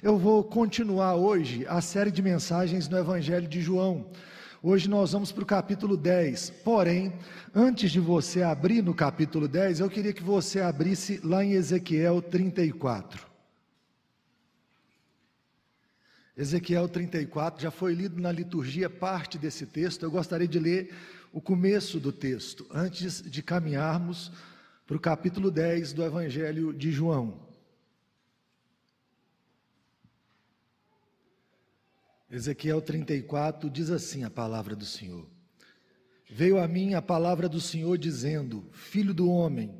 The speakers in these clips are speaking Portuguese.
Eu vou continuar hoje a série de mensagens no Evangelho de João. Hoje nós vamos para o capítulo 10. Porém, antes de você abrir no capítulo 10, eu queria que você abrisse lá em Ezequiel 34. Ezequiel 34 já foi lido na liturgia parte desse texto. Eu gostaria de ler o começo do texto, antes de caminharmos para o capítulo 10 do Evangelho de João. Ezequiel 34 diz assim a palavra do Senhor: Veio a mim a palavra do Senhor dizendo: Filho do homem,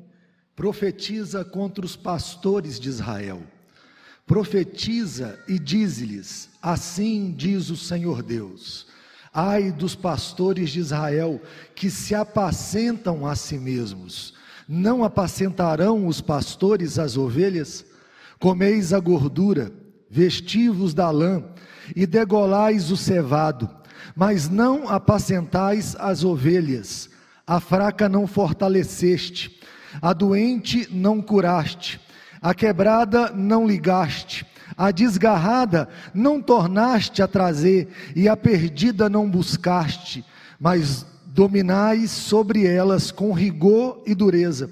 profetiza contra os pastores de Israel. Profetiza e diz-lhes: Assim diz o Senhor Deus: Ai dos pastores de Israel que se apacentam a si mesmos. Não apacentarão os pastores as ovelhas? Comeis a gordura, vestivos da lã e degolais o cevado, mas não apacentais as ovelhas. A fraca não fortaleceste, a doente não curaste, a quebrada não ligaste, a desgarrada não tornaste a trazer, e a perdida não buscaste, mas dominais sobre elas com rigor e dureza.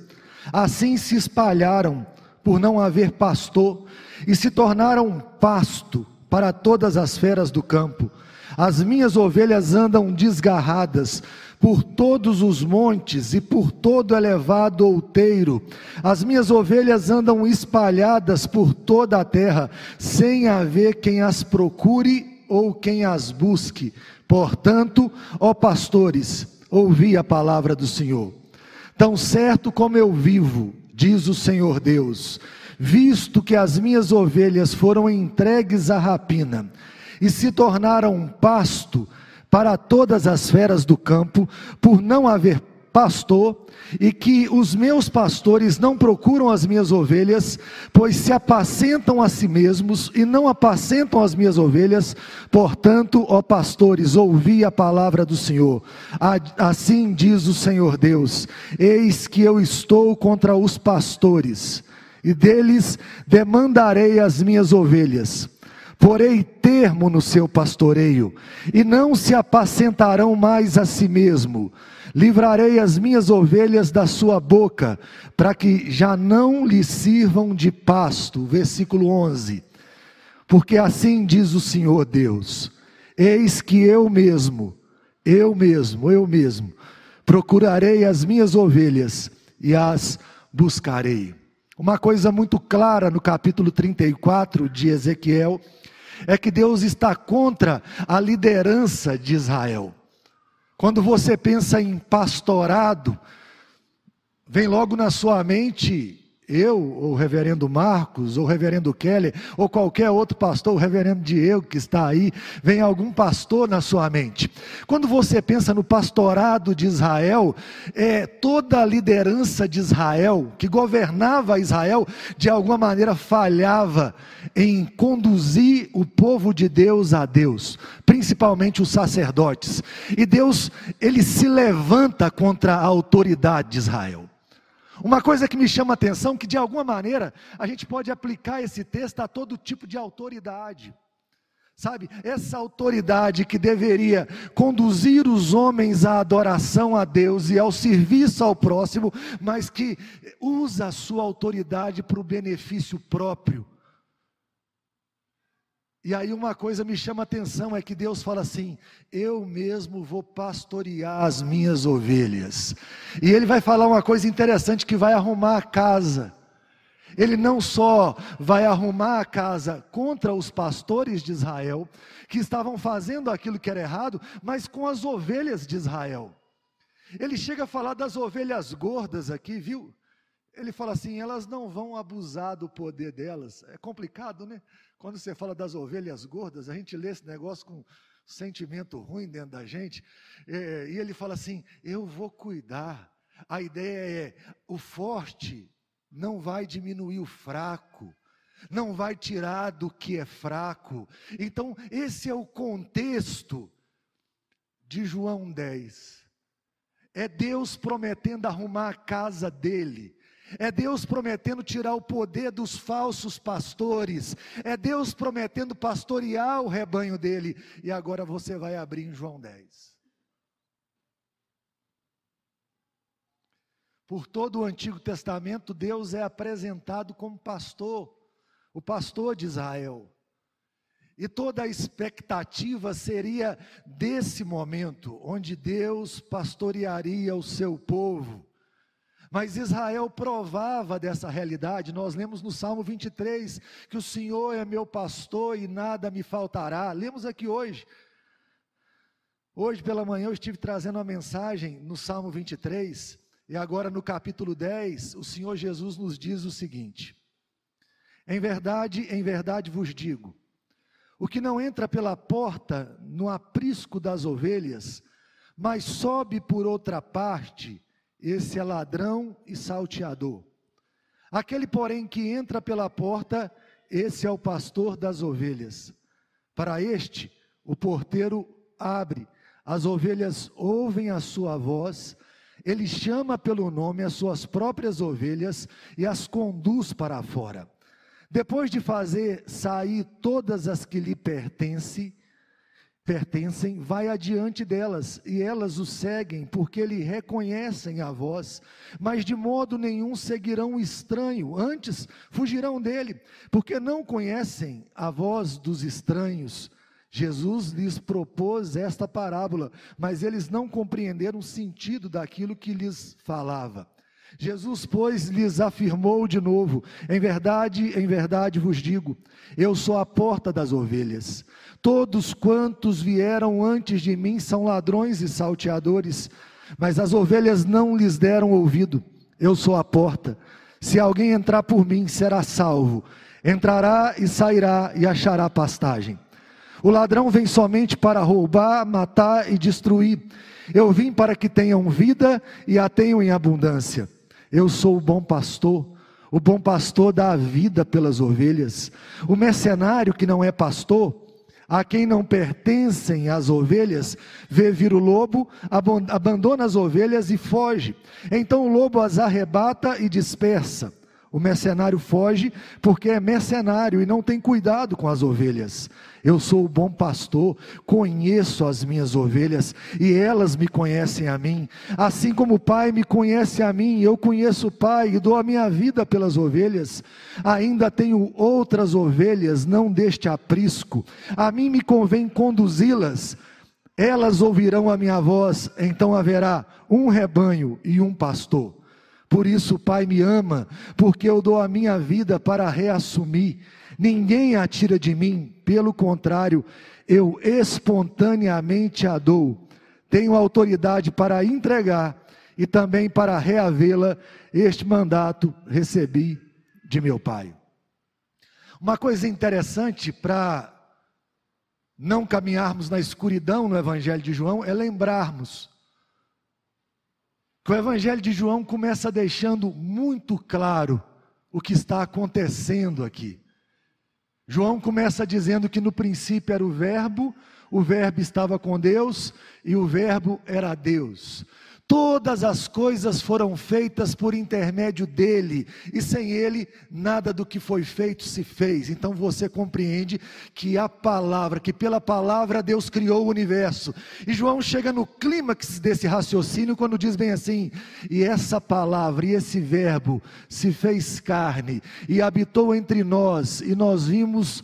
Assim se espalharam, por não haver pastor, e se tornaram pasto para todas as feras do campo. As minhas ovelhas andam desgarradas por todos os montes e por todo elevado outeiro. As minhas ovelhas andam espalhadas por toda a terra, sem haver quem as procure ou quem as busque. Portanto, ó pastores, ouvi a palavra do Senhor. Tão certo como eu vivo, diz o Senhor Deus, visto que as minhas ovelhas foram entregues à rapina e se tornaram pasto para todas as feras do campo, por não haver pastor, e que os meus pastores não procuram as minhas ovelhas, pois se apacentam a si mesmos e não apacentam as minhas ovelhas. Portanto, ó pastores, ouvi a palavra do Senhor. Assim diz o Senhor Deus: Eis que eu estou contra os pastores e deles demandarei as minhas ovelhas. Porei termo no seu pastoreio, e não se apacentarão mais a si mesmo. Livrarei as minhas ovelhas da sua boca, para que já não lhe sirvam de pasto. Versículo 11. Porque assim diz o Senhor Deus: Eis que eu mesmo, eu mesmo, eu mesmo, procurarei as minhas ovelhas e as buscarei. Uma coisa muito clara no capítulo 34 de Ezequiel é que Deus está contra a liderança de Israel. Quando você pensa em pastorado, vem logo na sua mente eu, ou o reverendo Marcos, ou o reverendo Kelly, ou qualquer outro pastor, o reverendo Diego que está aí, vem algum pastor na sua mente. Quando você pensa no pastorado de Israel, é, toda a liderança de Israel, que governava Israel, de alguma maneira falhava em conduzir o povo de Deus a Deus, principalmente os sacerdotes. E Deus, ele se levanta contra a autoridade de Israel. Uma coisa que me chama a atenção, que de alguma maneira a gente pode aplicar esse texto a todo tipo de autoridade. Sabe, essa autoridade que deveria conduzir os homens à adoração a Deus e ao serviço ao próximo, mas que usa a sua autoridade para o benefício próprio e aí uma coisa me chama a atenção é que Deus fala assim: eu mesmo vou pastorear as minhas ovelhas. E ele vai falar uma coisa interessante que vai arrumar a casa. Ele não só vai arrumar a casa contra os pastores de Israel, que estavam fazendo aquilo que era errado, mas com as ovelhas de Israel. Ele chega a falar das ovelhas gordas aqui, viu? Ele fala assim: elas não vão abusar do poder delas. É complicado, né? Quando você fala das ovelhas gordas, a gente lê esse negócio com sentimento ruim dentro da gente, é, e ele fala assim: eu vou cuidar. A ideia é: o forte não vai diminuir o fraco, não vai tirar do que é fraco. Então, esse é o contexto de João 10. É Deus prometendo arrumar a casa dele É Deus prometendo tirar o poder dos falsos pastores. É Deus prometendo pastorear o rebanho dele. E agora você vai abrir em João 10. Por todo o Antigo Testamento, Deus é apresentado como pastor, o pastor de Israel. E toda a expectativa seria desse momento, onde Deus pastorearia o seu povo mas Israel provava dessa realidade. Nós lemos no Salmo 23 que o Senhor é meu pastor e nada me faltará. Lemos aqui hoje. Hoje pela manhã eu estive trazendo uma mensagem no Salmo 23, e agora no capítulo 10, o Senhor Jesus nos diz o seguinte: Em verdade, em verdade vos digo, o que não entra pela porta no aprisco das ovelhas, mas sobe por outra parte, esse é ladrão e salteador. Aquele, porém, que entra pela porta, esse é o pastor das ovelhas. Para este, o porteiro abre, as ovelhas ouvem a sua voz, ele chama pelo nome as suas próprias ovelhas e as conduz para fora. Depois de fazer sair todas as que lhe pertencem, pertencem, vai adiante delas, e elas o seguem, porque lhe reconhecem a voz, mas de modo nenhum seguirão o estranho, antes fugirão dele, porque não conhecem a voz dos estranhos. Jesus lhes propôs esta parábola, mas eles não compreenderam o sentido daquilo que lhes falava. Jesus, pois, lhes afirmou de novo: Em verdade, em verdade vos digo, eu sou a porta das ovelhas. Todos quantos vieram antes de mim são ladrões e salteadores, mas as ovelhas não lhes deram ouvido. Eu sou a porta. Se alguém entrar por mim, será salvo. Entrará e sairá e achará pastagem. O ladrão vem somente para roubar, matar e destruir. Eu vim para que tenham vida e a tenham em abundância. Eu sou o bom pastor. O bom pastor dá a vida pelas ovelhas. O mercenário que não é pastor, a quem não pertencem as ovelhas, vê vir o lobo, abandona as ovelhas e foge. Então o lobo as arrebata e dispersa. O mercenário foge porque é mercenário e não tem cuidado com as ovelhas. Eu sou o bom pastor, conheço as minhas ovelhas e elas me conhecem a mim. Assim como o Pai me conhece a mim, eu conheço o Pai e dou a minha vida pelas ovelhas. Ainda tenho outras ovelhas, não deste aprisco. A mim me convém conduzi-las. Elas ouvirão a minha voz, então haverá um rebanho e um pastor. Por isso o Pai me ama, porque eu dou a minha vida para reassumir. Ninguém a tira de mim, pelo contrário, eu espontaneamente a dou. Tenho autoridade para entregar e também para reavê-la. Este mandato recebi de meu Pai. Uma coisa interessante para não caminharmos na escuridão no Evangelho de João é lembrarmos que o Evangelho de João começa deixando muito claro o que está acontecendo aqui. João começa dizendo que no princípio era o Verbo, o Verbo estava com Deus e o Verbo era Deus. Todas as coisas foram feitas por intermédio dele, e sem ele, nada do que foi feito se fez. Então você compreende que a palavra, que pela palavra Deus criou o universo. E João chega no clímax desse raciocínio quando diz bem assim: e essa palavra e esse verbo se fez carne e habitou entre nós, e nós vimos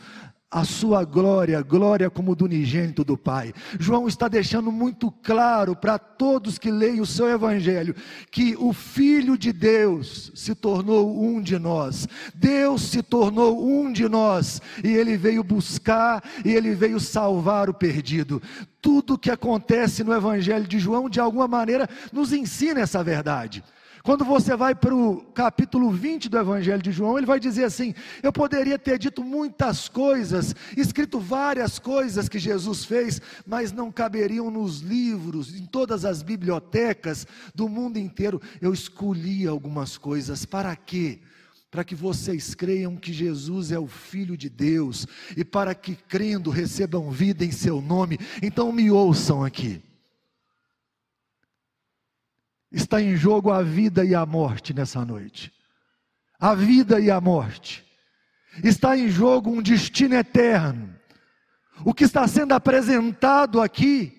a sua glória, glória como do unigênito do Pai. João está deixando muito claro para todos que leem o seu evangelho que o filho de Deus se tornou um de nós. Deus se tornou um de nós e ele veio buscar e ele veio salvar o perdido. Tudo que acontece no evangelho de João de alguma maneira nos ensina essa verdade. Quando você vai para o capítulo 20 do Evangelho de João, ele vai dizer assim: Eu poderia ter dito muitas coisas, escrito várias coisas que Jesus fez, mas não caberiam nos livros, em todas as bibliotecas do mundo inteiro. Eu escolhi algumas coisas. Para quê? para que vocês creiam que Jesus é o Filho de Deus e para que crendo recebam vida em seu nome. Então me ouçam aqui. Está em jogo a vida e a morte nessa noite. a vida e a morte. Está em jogo um destino eterno. O que está sendo apresentado aqui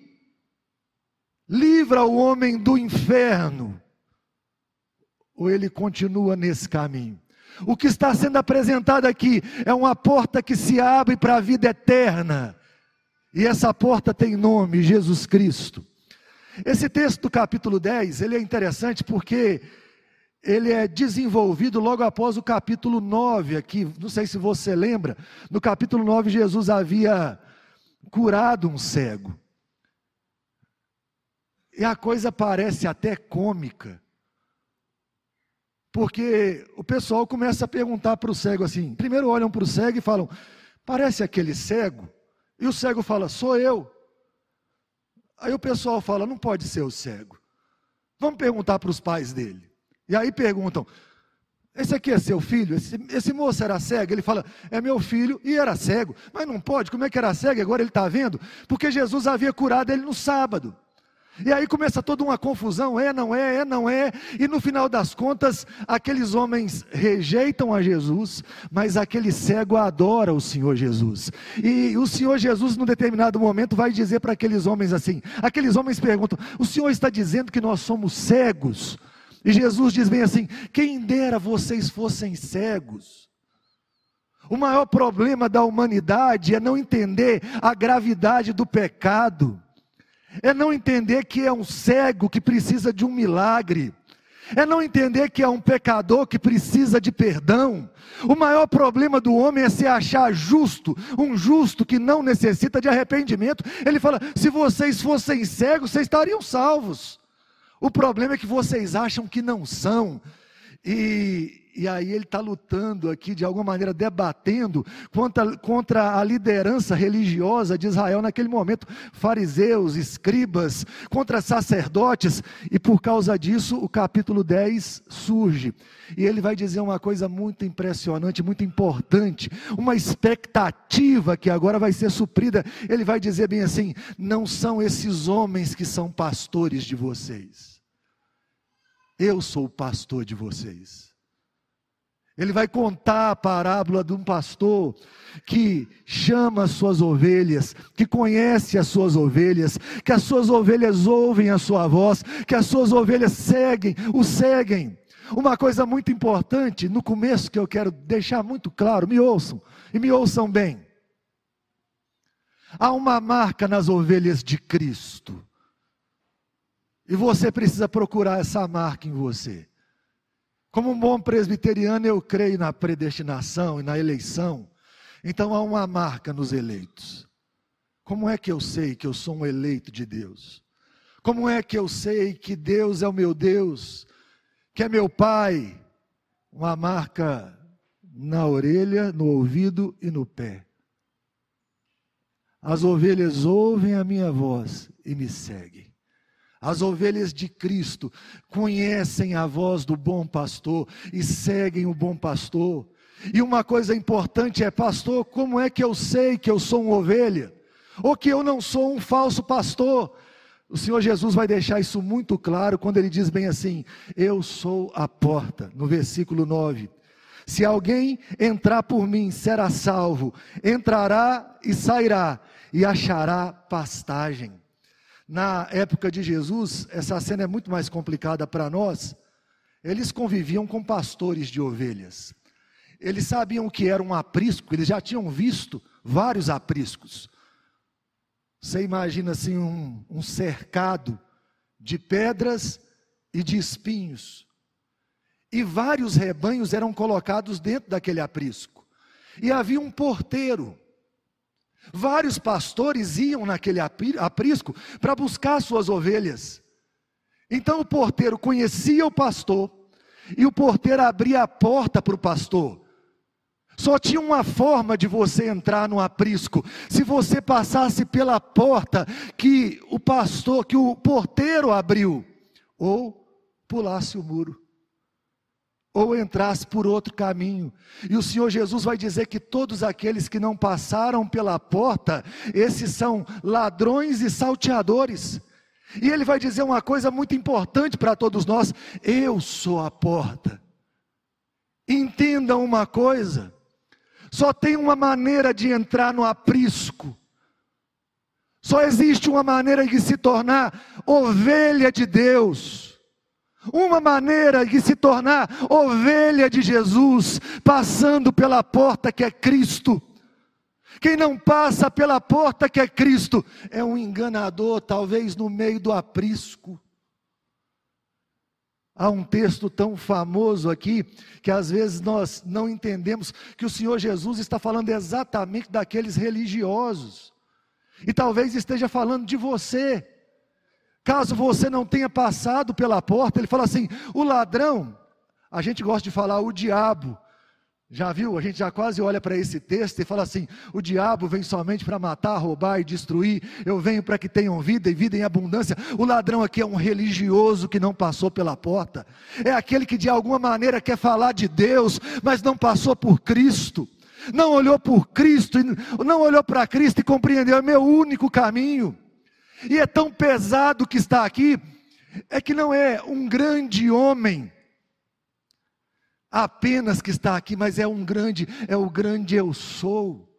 livra o homem do inferno, ou ele continua nesse caminho. O que está sendo apresentado aqui é uma porta que se abre para a vida eterna. E essa porta tem nome, Jesus Cristo. Esse texto do capítulo 10, ele é interessante porque ele é desenvolvido logo após o capítulo 9 aqui. Não sei se você lembra, no capítulo 9 Jesus havia curado um cego. E a coisa parece até cômica. Porque o pessoal começa a perguntar para o cego assim: primeiro olham para o cego e falam, parece aquele cego. E o cego fala, sou eu. Aí o pessoal fala, não pode ser o cego. Vamos perguntar para os pais dele. E aí perguntam, esse aqui é seu filho? Esse, esse, moço era cego? Ele fala, é meu filho e era cego. Mas não pode, como é que era cego? Agora ele está vendo? Porque Jesus havia curado ele no sábado. E aí começa toda uma confusão, é, não é, é, não é, e no final das contas, aqueles homens rejeitam a Jesus, mas aquele cego adora o Senhor Jesus. E o Senhor Jesus, num determinado momento, vai dizer para aqueles homens assim: aqueles homens perguntam, o Senhor está dizendo que nós somos cegos? E Jesus diz bem assim: quem dera vocês fossem cegos. O maior problema da humanidade é não entender a gravidade do pecado é não entender que é um cego que precisa de um milagre, é não entender que é um pecador que precisa de perdão. O maior problema do homem é se achar justo, um justo que não necessita de arrependimento. Ele fala: se vocês fossem cegos, vocês estariam salvos. O problema é que vocês acham que não são. E, e aí ele está lutando aqui, de alguma maneira, debatendo contra, contra a liderança religiosa de Israel naquele momento, fariseus, escribas, contra sacerdotes, e por causa disso o capítulo 10 surge. E ele vai dizer uma coisa muito impressionante, muito importante, uma expectativa que agora vai ser suprida. Ele vai dizer bem assim: não são esses homens que são pastores de vocês. Eu sou o pastor de vocês. Ele vai contar a parábola de um pastor que chama as suas ovelhas, que conhece as suas ovelhas, que as suas ovelhas ouvem a sua voz, que as suas ovelhas seguem, o seguem. Uma coisa muito importante no começo que eu quero deixar muito claro, me ouçam e me ouçam bem. Há uma marca nas ovelhas de Cristo. E você precisa procurar essa marca em você. Como um bom presbiteriano, eu creio na predestinação e na eleição. Então há uma marca nos eleitos. Como é que eu sei que eu sou um eleito de Deus? Como é que eu sei que Deus é o meu Deus, que é meu Pai? Uma marca na orelha, no ouvido e no pé. As ovelhas ouvem a minha voz e me seguem. As ovelhas de Cristo conhecem a voz do bom pastor e seguem o bom pastor. E uma coisa importante é, pastor, como é que eu sei que eu sou uma ovelha? Ou que eu não sou um falso pastor? O Senhor Jesus vai deixar isso muito claro quando ele diz bem assim: Eu sou a porta, no versículo 9. Se alguém entrar por mim, será salvo, entrará e sairá, e achará pastagem. Na época de Jesus, essa cena é muito mais complicada para nós. Eles conviviam com pastores de ovelhas. Eles sabiam o que era um aprisco, eles já tinham visto vários apriscos. Você imagina assim um, um cercado de pedras e de espinhos. E vários rebanhos eram colocados dentro daquele aprisco. E havia um porteiro Vários pastores iam naquele aprisco para buscar suas ovelhas. Então o porteiro conhecia o pastor e o porteiro abria a porta para o pastor. Só tinha uma forma de você entrar no aprisco, se você passasse pela porta que o pastor, que o porteiro abriu, ou pulasse o muro ou entrasse por outro caminho. E o Senhor Jesus vai dizer que todos aqueles que não passaram pela porta, esses são ladrões e salteadores. E ele vai dizer uma coisa muito importante para todos nós: eu sou a porta. Entendam uma coisa: só tem uma maneira de entrar no aprisco. Só existe uma maneira de se tornar ovelha de Deus. Uma maneira de se tornar ovelha de Jesus, passando pela porta que é Cristo. Quem não passa pela porta que é Cristo é um enganador, talvez no meio do aprisco. Há um texto tão famoso aqui que às vezes nós não entendemos que o Senhor Jesus está falando exatamente daqueles religiosos. E talvez esteja falando de você. Caso você não tenha passado pela porta, ele fala assim: o ladrão, a gente gosta de falar o diabo, já viu? A gente já quase olha para esse texto e fala assim: o diabo vem somente para matar, roubar e destruir. Eu venho para que tenham vida e vida em abundância. O ladrão aqui é um religioso que não passou pela porta. É aquele que de alguma maneira quer falar de Deus, mas não passou por Cristo. Não olhou por Cristo, não olhou para Cristo e compreendeu: é meu único caminho. E é tão pesado que está aqui, é que não é um grande homem apenas que está aqui, mas é um grande, é o grande eu sou.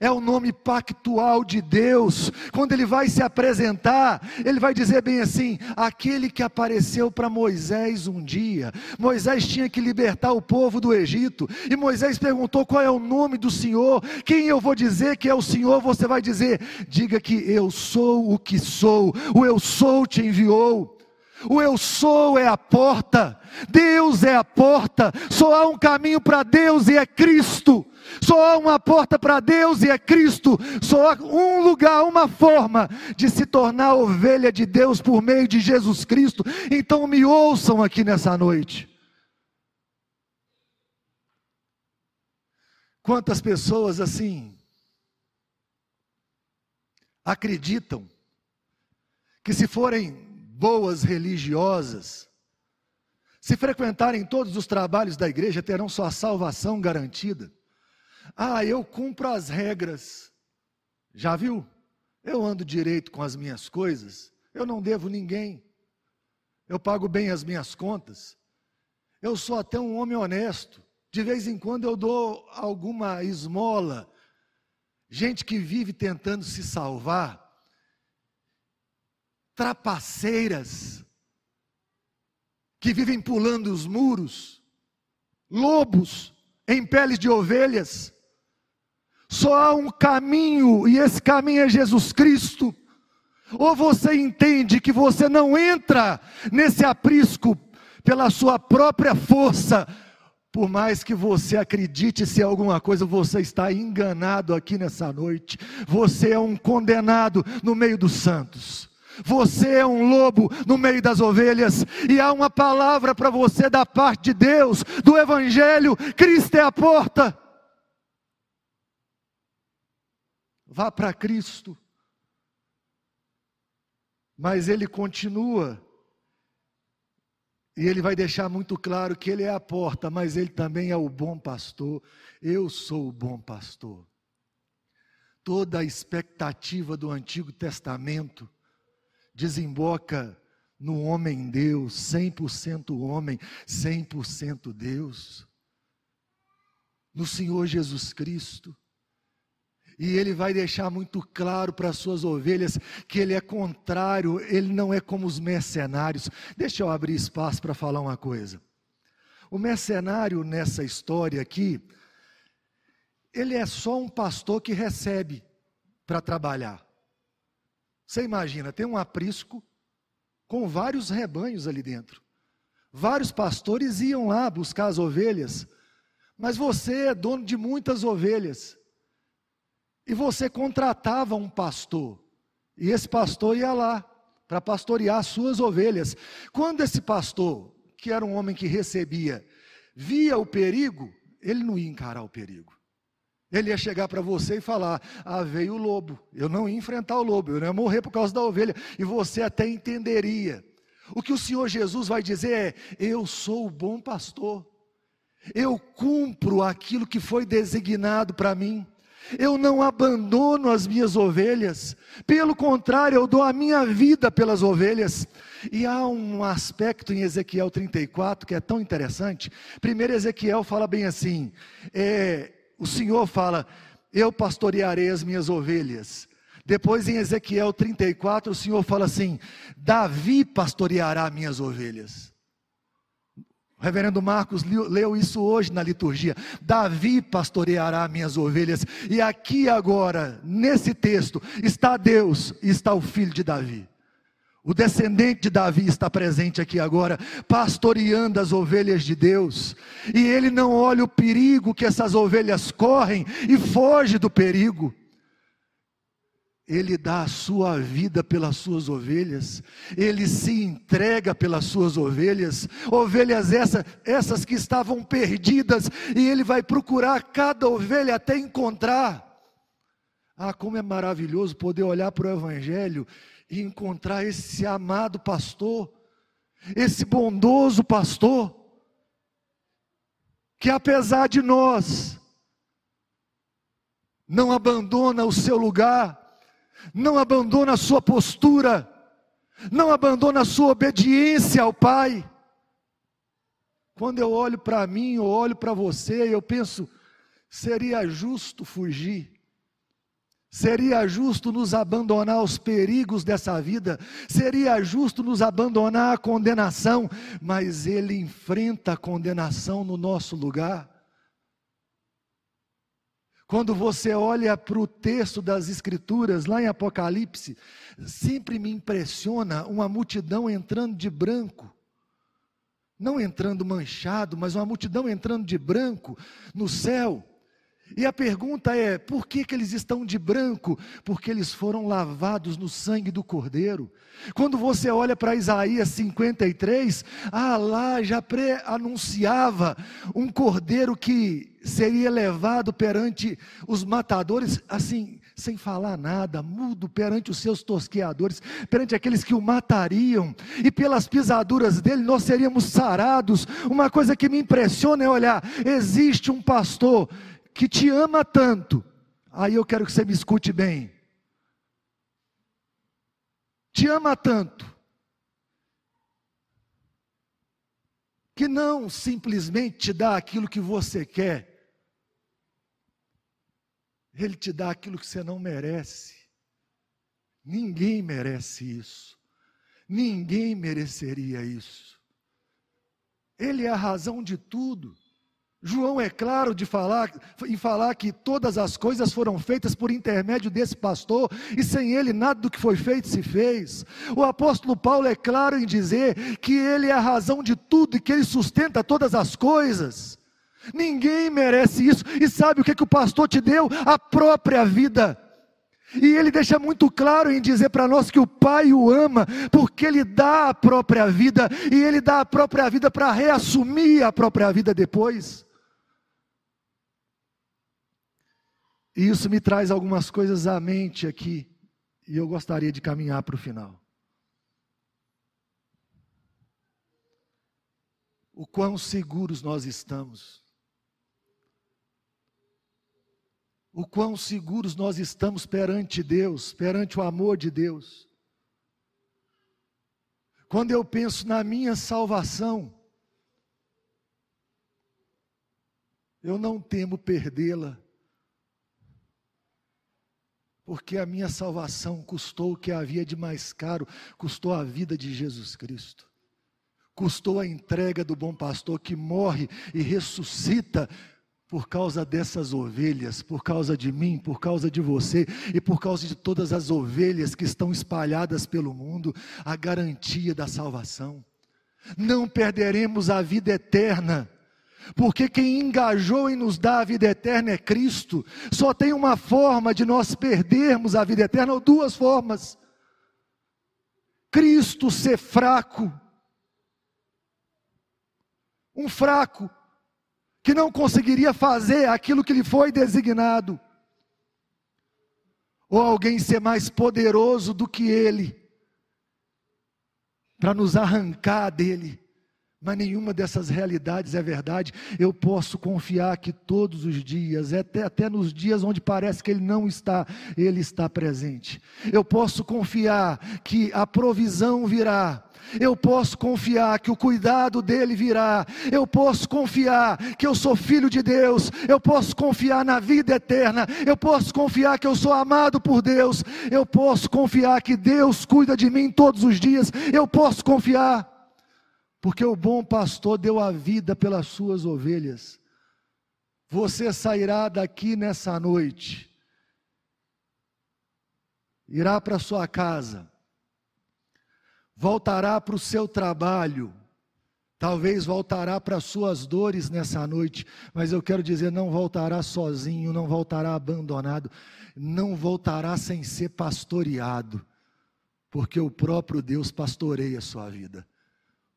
É o nome pactual de Deus. Quando ele vai se apresentar, ele vai dizer bem assim: aquele que apareceu para Moisés um dia. Moisés tinha que libertar o povo do Egito. E Moisés perguntou: qual é o nome do Senhor? Quem eu vou dizer que é o Senhor? Você vai dizer: diga que eu sou o que sou. O eu sou te enviou. O eu sou é a porta, Deus é a porta, só há um caminho para Deus e é Cristo, só há uma porta para Deus e é Cristo, só há um lugar, uma forma de se tornar ovelha de Deus por meio de Jesus Cristo. Então me ouçam aqui nessa noite. Quantas pessoas assim acreditam que se forem boas religiosas, se frequentarem todos os trabalhos da igreja, terão sua salvação garantida. Ah, eu cumpro as regras. Já viu? Eu ando direito com as minhas coisas, eu não devo ninguém. Eu pago bem as minhas contas. Eu sou até um homem honesto. De vez em quando eu dou alguma esmola. Gente que vive tentando se salvar, trapaceiras, que vivem pulando os muros, lobos em peles de ovelhas. Só há um caminho, e esse caminho é Jesus Cristo. Ou você entende que você não entra nesse aprisco pela sua própria força, por mais que você acredite ser alguma coisa, você está enganado aqui nessa noite. Você é um condenado no meio dos santos. Você é um lobo no meio das ovelhas, e há uma palavra para você da parte de Deus, do Evangelho: Cristo é a porta. Vá para Cristo. Mas ele continua, e ele vai deixar muito claro que ele é a porta, mas ele também é o bom pastor. Eu sou o bom pastor. Toda a expectativa do Antigo Testamento desemboca no homem Deus, 100% homem, 100% Deus, no Senhor Jesus Cristo. E ele vai deixar muito claro para as suas ovelhas que ele é contrário, ele não é como os mercenários. Deixa eu abrir espaço para falar uma coisa. O mercenário nessa história aqui, ele é só um pastor que recebe para trabalhar. Você imagina, tem um aprisco com vários rebanhos ali dentro. Vários pastores iam lá buscar as ovelhas, mas você é dono de muitas ovelhas. E você contratava um pastor, e esse pastor ia lá para pastorear as suas ovelhas. Quando esse pastor, que era um homem que recebia, via o perigo, ele não ia encarar o perigo. Ele ia chegar para você e falar: Ah, veio o lobo. Eu não ia enfrentar o lobo, eu não ia morrer por causa da ovelha. E você até entenderia. O que o Senhor Jesus vai dizer é: Eu sou o bom pastor. Eu cumpro aquilo que foi designado para mim. Eu não abandono as minhas ovelhas, pelo contrário, eu dou a minha vida pelas ovelhas. E há um aspecto em Ezequiel 34 que é tão interessante. Primeiro, Ezequiel fala bem assim: é, o Senhor fala, Eu pastorearei as minhas ovelhas. Depois, em Ezequiel 34, o Senhor fala assim: Davi pastoreará minhas ovelhas. O reverendo Marcos leu isso hoje na liturgia. Davi pastoreará minhas ovelhas. E aqui agora, nesse texto, está Deus e está o filho de Davi. O descendente de Davi está presente aqui agora, pastoreando as ovelhas de Deus. E ele não olha o perigo que essas ovelhas correm e foge do perigo. Ele dá a sua vida pelas suas ovelhas, ele se entrega pelas suas ovelhas, ovelhas essa, essas que estavam perdidas, e ele vai procurar cada ovelha até encontrar. Ah, como é maravilhoso poder olhar para o Evangelho e encontrar esse amado pastor, esse bondoso pastor, que apesar de nós, não abandona o seu lugar, não abandona a sua postura, não abandona a sua obediência ao Pai. Quando eu olho para mim, eu olho para você, eu penso, seria justo fugir. Seria justo nos abandonar aos perigos dessa vida, seria justo nos abandonar à condenação, mas Ele enfrenta a condenação no nosso lugar. Quando você olha para o texto das Escrituras, lá em Apocalipse, sempre me impressiona uma multidão entrando de branco. Não entrando manchado, mas uma multidão entrando de branco no céu. E a pergunta é: por que, que eles estão de branco? Porque eles foram lavados no sangue do Cordeiro. Quando você olha para Isaías 53, ah, lá já pré-anunciava um cordeiro que seria levado perante os matadores, assim, sem falar nada, mudo perante os seus tosqueadores, perante aqueles que o matariam, e pelas pisaduras dele nós seríamos sarados. Uma coisa que me impressiona é olhar: existe um pastor que te ama tanto, aí eu quero que você me escute bem. Te ama tanto, que não simplesmente te dá aquilo que você quer, Ele te dá aquilo que você não merece. Ninguém merece isso, ninguém mereceria isso. Ele é a razão de tudo. João é claro de falar, em falar que todas as coisas foram feitas por intermédio desse pastor, e sem ele nada do que foi feito se fez. O apóstolo Paulo é claro em dizer que ele é a razão de tudo e que ele sustenta todas as coisas. Ninguém merece isso, e sabe o que, que o pastor te deu? A própria vida. E ele deixa muito claro em dizer para nós que o Pai o ama, porque ele dá a própria vida, e ele dá a própria vida para reassumir a própria vida depois. E isso me traz algumas coisas à mente aqui, e eu gostaria de caminhar para o final. O quão seguros nós estamos. O quão seguros nós estamos perante Deus, perante o amor de Deus. Quando eu penso na minha salvação, eu não temo perdê-la porque a minha salvação custou o que havia de mais caro, custou a vida de Jesus Cristo, custou a entrega do bom pastor que morre e ressuscita por causa dessas ovelhas, por causa de mim, por causa de você e por causa de todas as ovelhas que estão espalhadas pelo mundo, a garantia da salvação. Não perderemos a vida eterna porque quem engajou em nos dar a vida eterna é Cristo. Só tem uma forma de nós perdermos a vida eterna, ou duas formas. Cristo ser fraco. Um fraco que não conseguiria fazer aquilo que lhe foi designado. Ou alguém ser mais poderoso do que ele, para nos arrancar dele mas nenhuma dessas realidades é verdade. Eu posso confiar que todos os dias, até, até nos dias onde parece que Ele não está, Ele está presente. Eu posso confiar que a provisão virá. Eu posso confiar que o cuidado dele virá. Eu posso confiar que eu sou filho de Deus. Eu posso confiar na vida eterna. Eu posso confiar que eu sou amado por Deus. Eu posso confiar que Deus cuida de mim todos os dias. Eu posso confiar porque o bom pastor deu a vida pelas suas ovelhas. Você sairá daqui nessa noite, irá para sua casa, voltará para o seu trabalho, talvez voltará para as suas dores nessa noite, mas eu quero dizer, não voltará sozinho, não voltará abandonado, não voltará sem ser pastoreado, porque o próprio Deus pastoreia a sua vida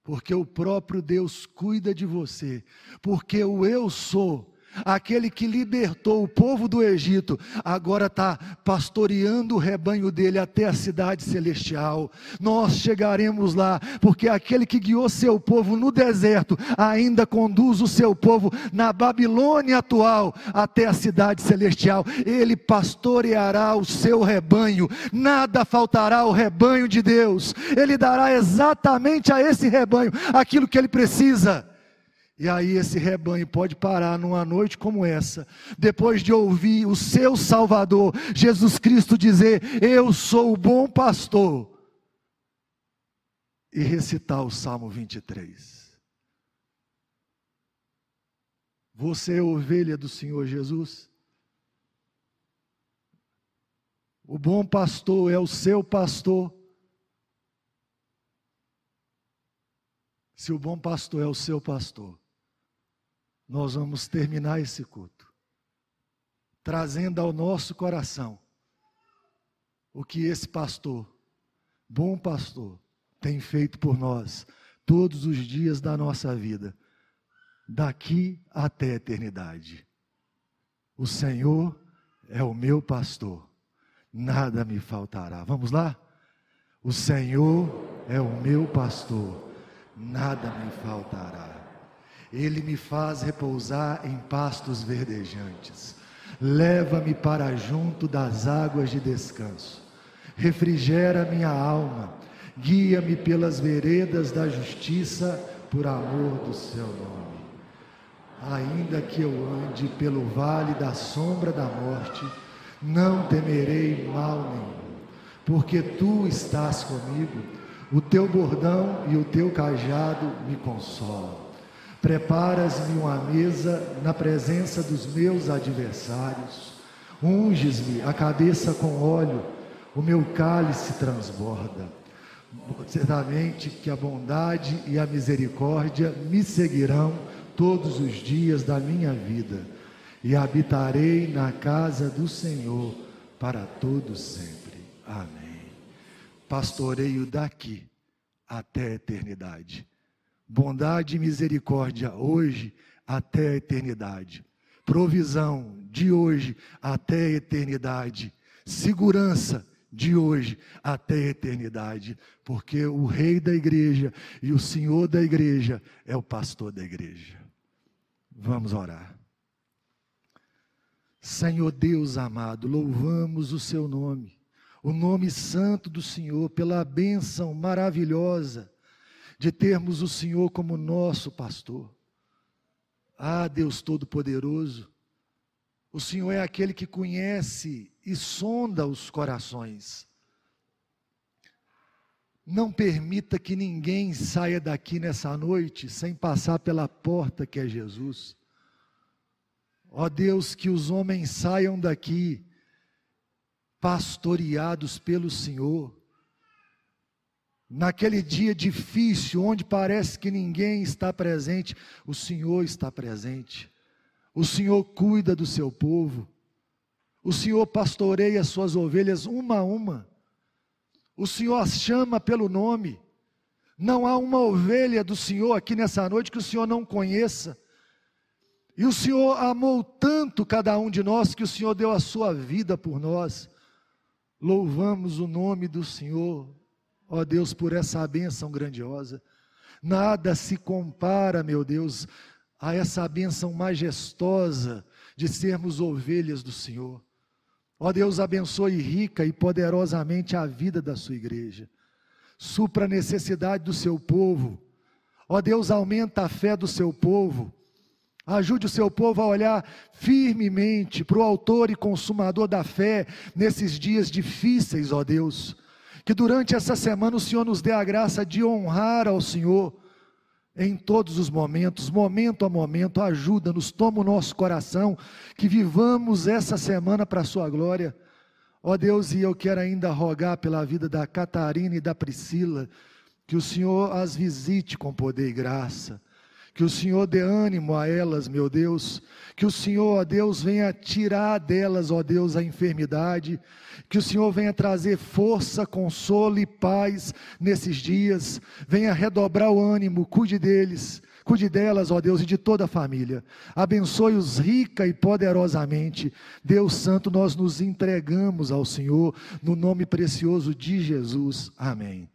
porque o próprio Deus cuida de você, porque o eu sou aquele que libertou o povo do Egito, agora está pastoreando o rebanho dele até a cidade celestial. Nós chegaremos lá, porque aquele que guiou seu povo no deserto, ainda conduz o seu povo na Babilônia atual até a cidade celestial. Ele pastoreará o seu rebanho, nada faltará ao rebanho de Deus. Ele dará exatamente a esse rebanho aquilo que ele precisa. E aí esse rebanho pode parar numa noite como essa, depois de ouvir o seu Salvador, Jesus Cristo dizer: "Eu sou o bom pastor", e recitar o Salmo 23. Você é ovelha do Senhor Jesus? O bom pastor é o seu pastor. Se o bom pastor é o seu pastor, nós vamos terminar esse culto trazendo ao nosso coração o que esse pastor, bom pastor, tem feito por nós todos os dias da nossa vida, daqui até a eternidade. O Senhor é o meu pastor, nada me faltará. Vamos lá? O Senhor é o meu pastor, nada me faltará. Ele me faz repousar em pastos verdejantes. Leva-me para junto das águas de descanso. Refrigera minha alma. Guia-me pelas veredas da justiça, por amor do seu nome. Ainda que eu ande pelo vale da sombra da morte, não temerei mal nenhum, porque tu estás comigo, o teu bordão e o teu cajado me consolam. Preparas-me uma mesa na presença dos meus adversários. Unges-me a cabeça com óleo, o meu cálice transborda. Certamente que a bondade e a misericórdia me seguirão todos os dias da minha vida, e habitarei na casa do Senhor para todo sempre. Amém. Pastoreio daqui até a eternidade bondade e misericórdia hoje até a eternidade, provisão de hoje até a eternidade, segurança de hoje até a eternidade, porque o Rei da igreja e o Senhor da igreja é o pastor da igreja. Vamos orar. Senhor Deus amado, louvamos o seu nome, o nome santo do Senhor, pela bênção maravilhosa de termos o Senhor como nosso pastor. Ah, Deus Todo-Poderoso, o Senhor é aquele que conhece e sonda os corações. Não permita que ninguém saia daqui nessa noite sem passar pela porta que é Jesus. Ó Deus, que os homens saiam daqui pastoreados pelo Senhor Naquele dia difícil, onde parece que ninguém está presente, o Senhor está presente. O Senhor cuida do seu povo. O Senhor pastoreia as suas ovelhas uma a uma. O Senhor as chama pelo nome. Não há uma ovelha do Senhor aqui nessa noite que o Senhor não conheça. E o Senhor amou tanto cada um de nós que o Senhor deu a sua vida por nós. Louvamos o nome do Senhor ó Deus, por essa bênção grandiosa. Nada se compara, meu Deus, a essa bênção majestosa de sermos ovelhas do Senhor. Ó Deus, abençoe rica e poderosamente a vida da sua igreja. Supra a necessidade do seu povo. Ó Deus, aumenta a fé do seu povo. Ajude o seu povo a olhar firmemente para o Autor e Consumador da fé nesses dias difíceis, ó Deus. Que durante essa semana o Senhor nos dê a graça de honrar ao Senhor em todos os momentos, momento a momento, ajuda-nos, toma o nosso coração, que vivamos essa semana para a Sua glória. Ó Deus, e eu quero ainda rogar pela vida da Catarina e da Priscila, que o Senhor as visite com poder e graça que o Senhor dê ânimo a elas, meu Deus. Que o Senhor, ó Deus, venha tirar delas, ó Deus, a enfermidade. Que o Senhor venha trazer força, consolo e paz nesses dias. Venha redobrar o ânimo, cuide deles. Cuide delas, ó Deus, e de toda a família. Abençoe-os rica e poderosamente. Deus Santo, nós nos entregamos ao Senhor, no nome precioso de Jesus. Amém.